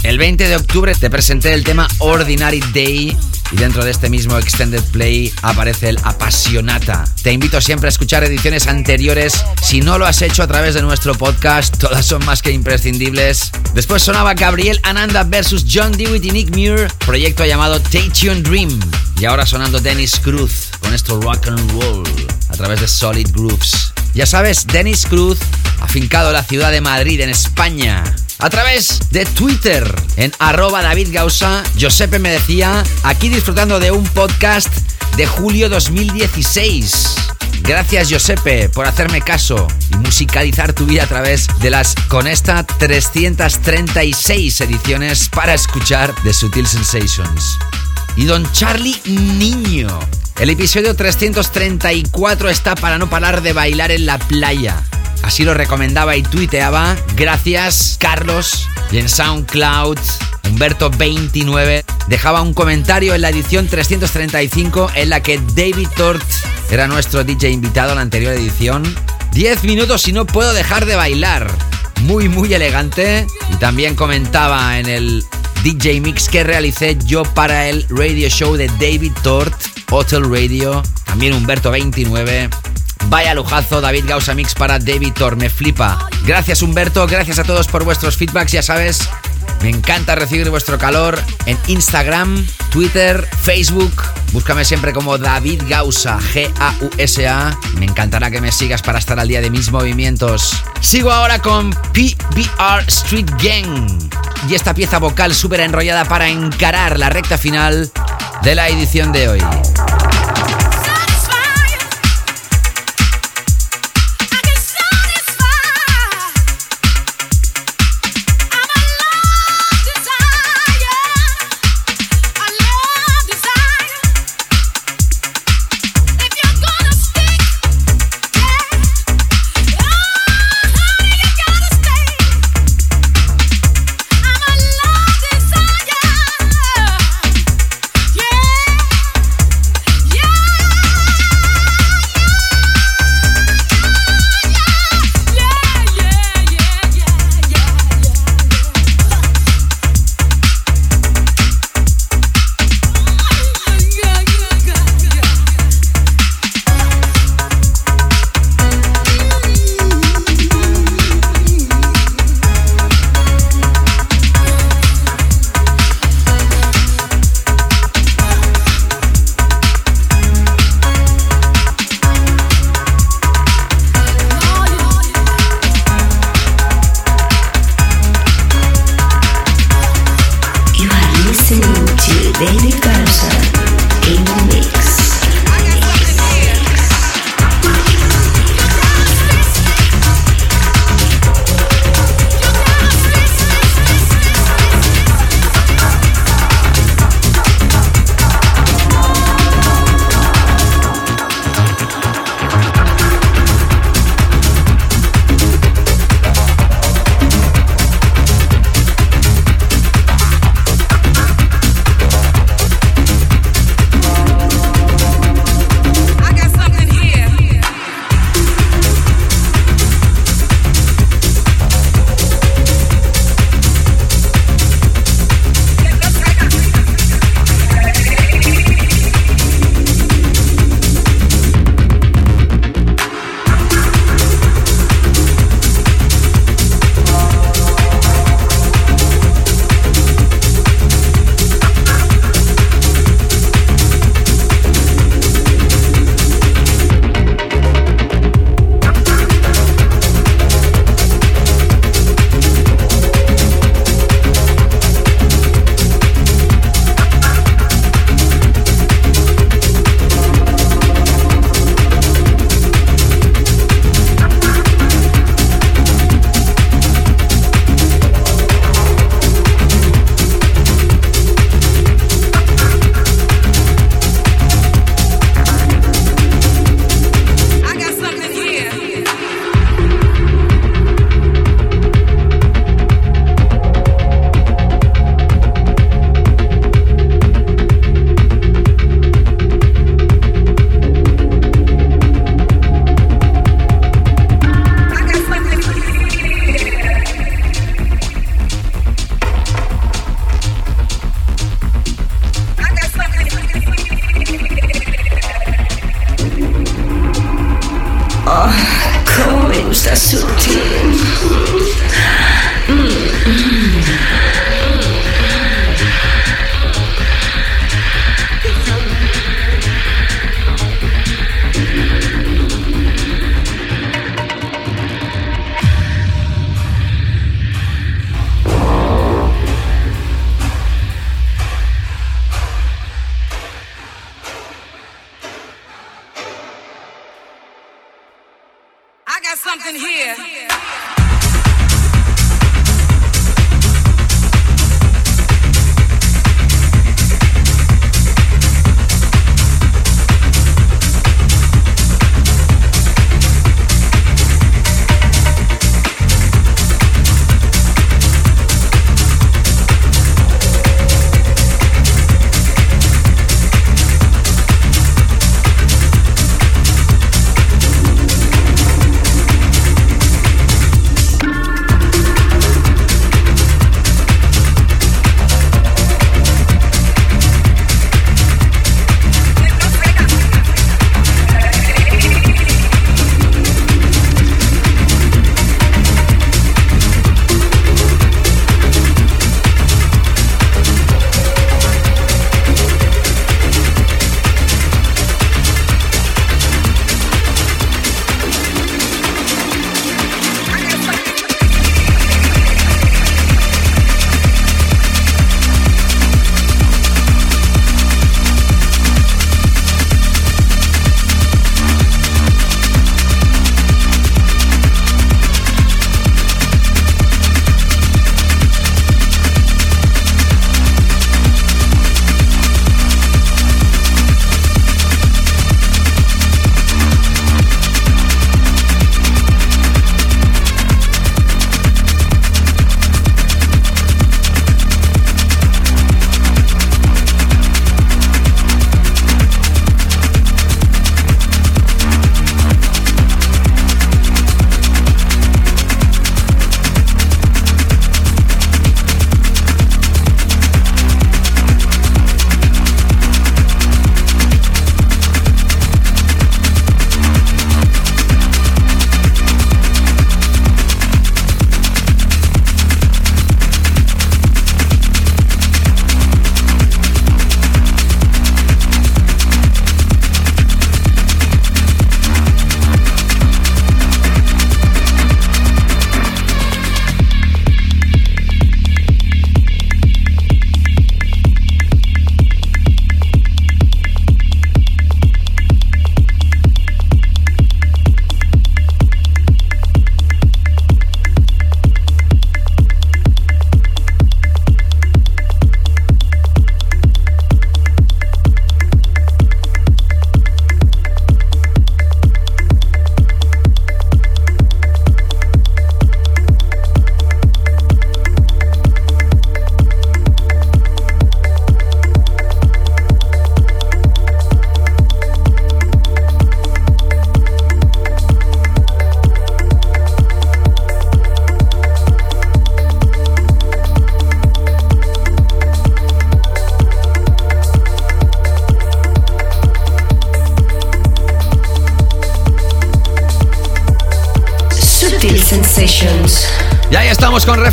El 20 de octubre te presenté el tema Ordinary Day y dentro de este mismo Extended Play aparece el Apasionata. Te invito siempre a escuchar ediciones anteriores. Si no lo has hecho a través de nuestro podcast, todas son más que imprescindibles. Después sonaba Gabriel Ananda versus John Dewitt y Nick Muir, proyecto llamado Tation Dream. Y ahora sonando Dennis Cruz con esto rock and roll a través de Solid Grooves. Ya sabes, Dennis Cruz, afincado en la ciudad de Madrid, en España. A través de Twitter, en arroba David Gausa, Giuseppe me decía, aquí disfrutando de un podcast de julio 2016. Gracias Giuseppe por hacerme caso y musicalizar tu vida a través de las con esta 336 ediciones para escuchar de Sutil Sensations. Y don Charlie Niño. El episodio 334 está para no parar de bailar en la playa. Así lo recomendaba y tuiteaba. Gracias, Carlos. Y en SoundCloud, Humberto29 dejaba un comentario en la edición 335 en la que David Tort era nuestro DJ invitado en la anterior edición. 10 minutos y no puedo dejar de bailar. Muy, muy elegante. Y también comentaba en el DJ Mix que realicé yo para el radio show de David Tort, Hotel Radio. También Humberto29 Vaya lujazo, David Gausa Mix para David Thor, me flipa. Gracias Humberto, gracias a todos por vuestros feedbacks, ya sabes. Me encanta recibir vuestro calor en Instagram, Twitter, Facebook. Búscame siempre como David Gausa, G-A-U-S-A. Me encantará que me sigas para estar al día de mis movimientos. Sigo ahora con PBR Street Gang. Y esta pieza vocal súper enrollada para encarar la recta final de la edición de hoy.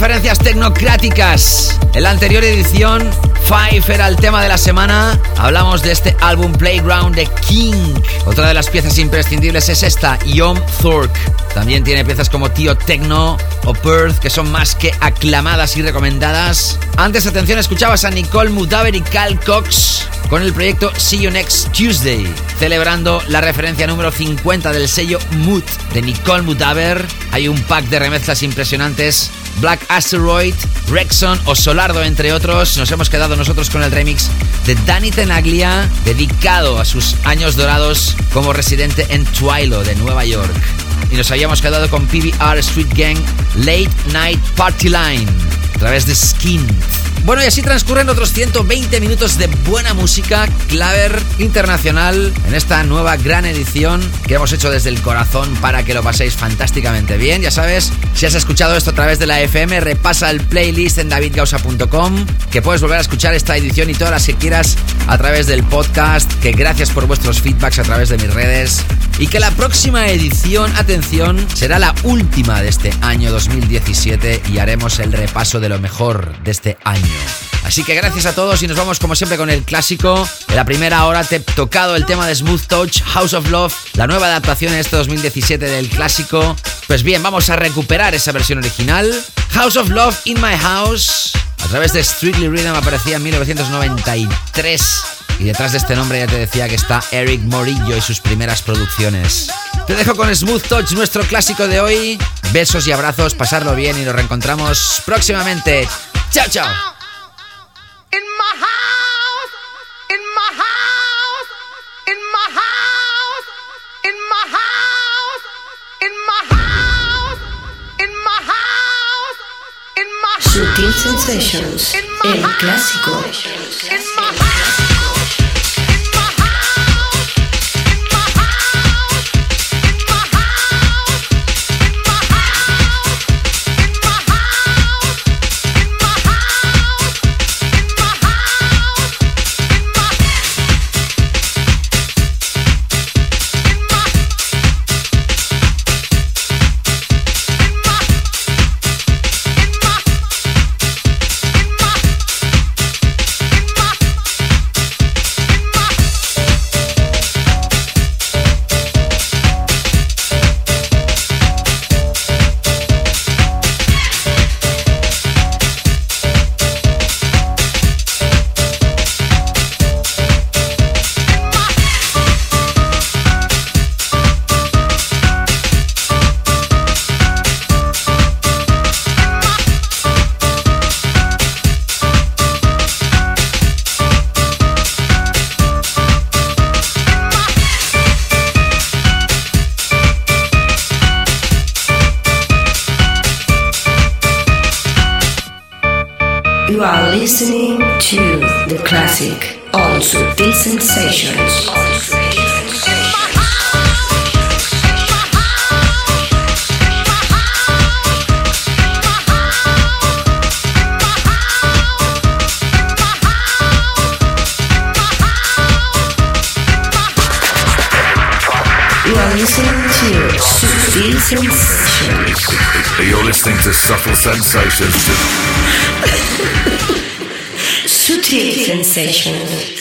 Referencias tecnocráticas. En la anterior edición, Five era el tema de la semana. Hablamos de este álbum Playground de King. Otra de las piezas imprescindibles es esta, Yom Thork. También tiene piezas como Tío Techno o Perth, que son más que aclamadas y recomendadas. Antes, atención, escuchabas a Nicole Mudaver y Cal Cox con el proyecto See You Next Tuesday, celebrando la referencia número 50 del sello Mood de Nicole Mudaver. Hay un pack de remezclas impresionantes Black Asteroid, Rexon o Solardo, entre otros. Nos hemos quedado nosotros con el remix de Danny Tenaglia, dedicado a sus años dorados como residente en Twilo de Nueva York. Y nos habíamos quedado con PBR Street Gang Late Night Party Line a través de Skin. Bueno, y así transcurren otros 120 minutos de buena música, claver internacional, en esta nueva gran edición que hemos hecho desde el corazón para que lo paséis fantásticamente bien. Ya sabes, si has escuchado esto a través de la FM, repasa el playlist en davidgausa.com, que puedes volver a escuchar esta edición y todas las que quieras a través del podcast, que gracias por vuestros feedbacks a través de mis redes. Y que la próxima edición, atención, será la última de este año 2017 y haremos el repaso de lo mejor de este año. Así que gracias a todos y nos vamos como siempre con el clásico. En la primera hora te he tocado el tema de Smooth Touch, House of Love, la nueva adaptación en este 2017 del clásico. Pues bien, vamos a recuperar esa versión original. House of Love in My House. A través de Strictly Rhythm aparecía en 1993. Y detrás de este nombre ya te decía que está Eric Morillo y sus primeras producciones. Te dejo con Smooth Touch, nuestro clásico de hoy. Besos y abrazos, pasarlo bien y nos reencontramos próximamente. Chao, chao. In my house, in Sensations. Sutil Sensations.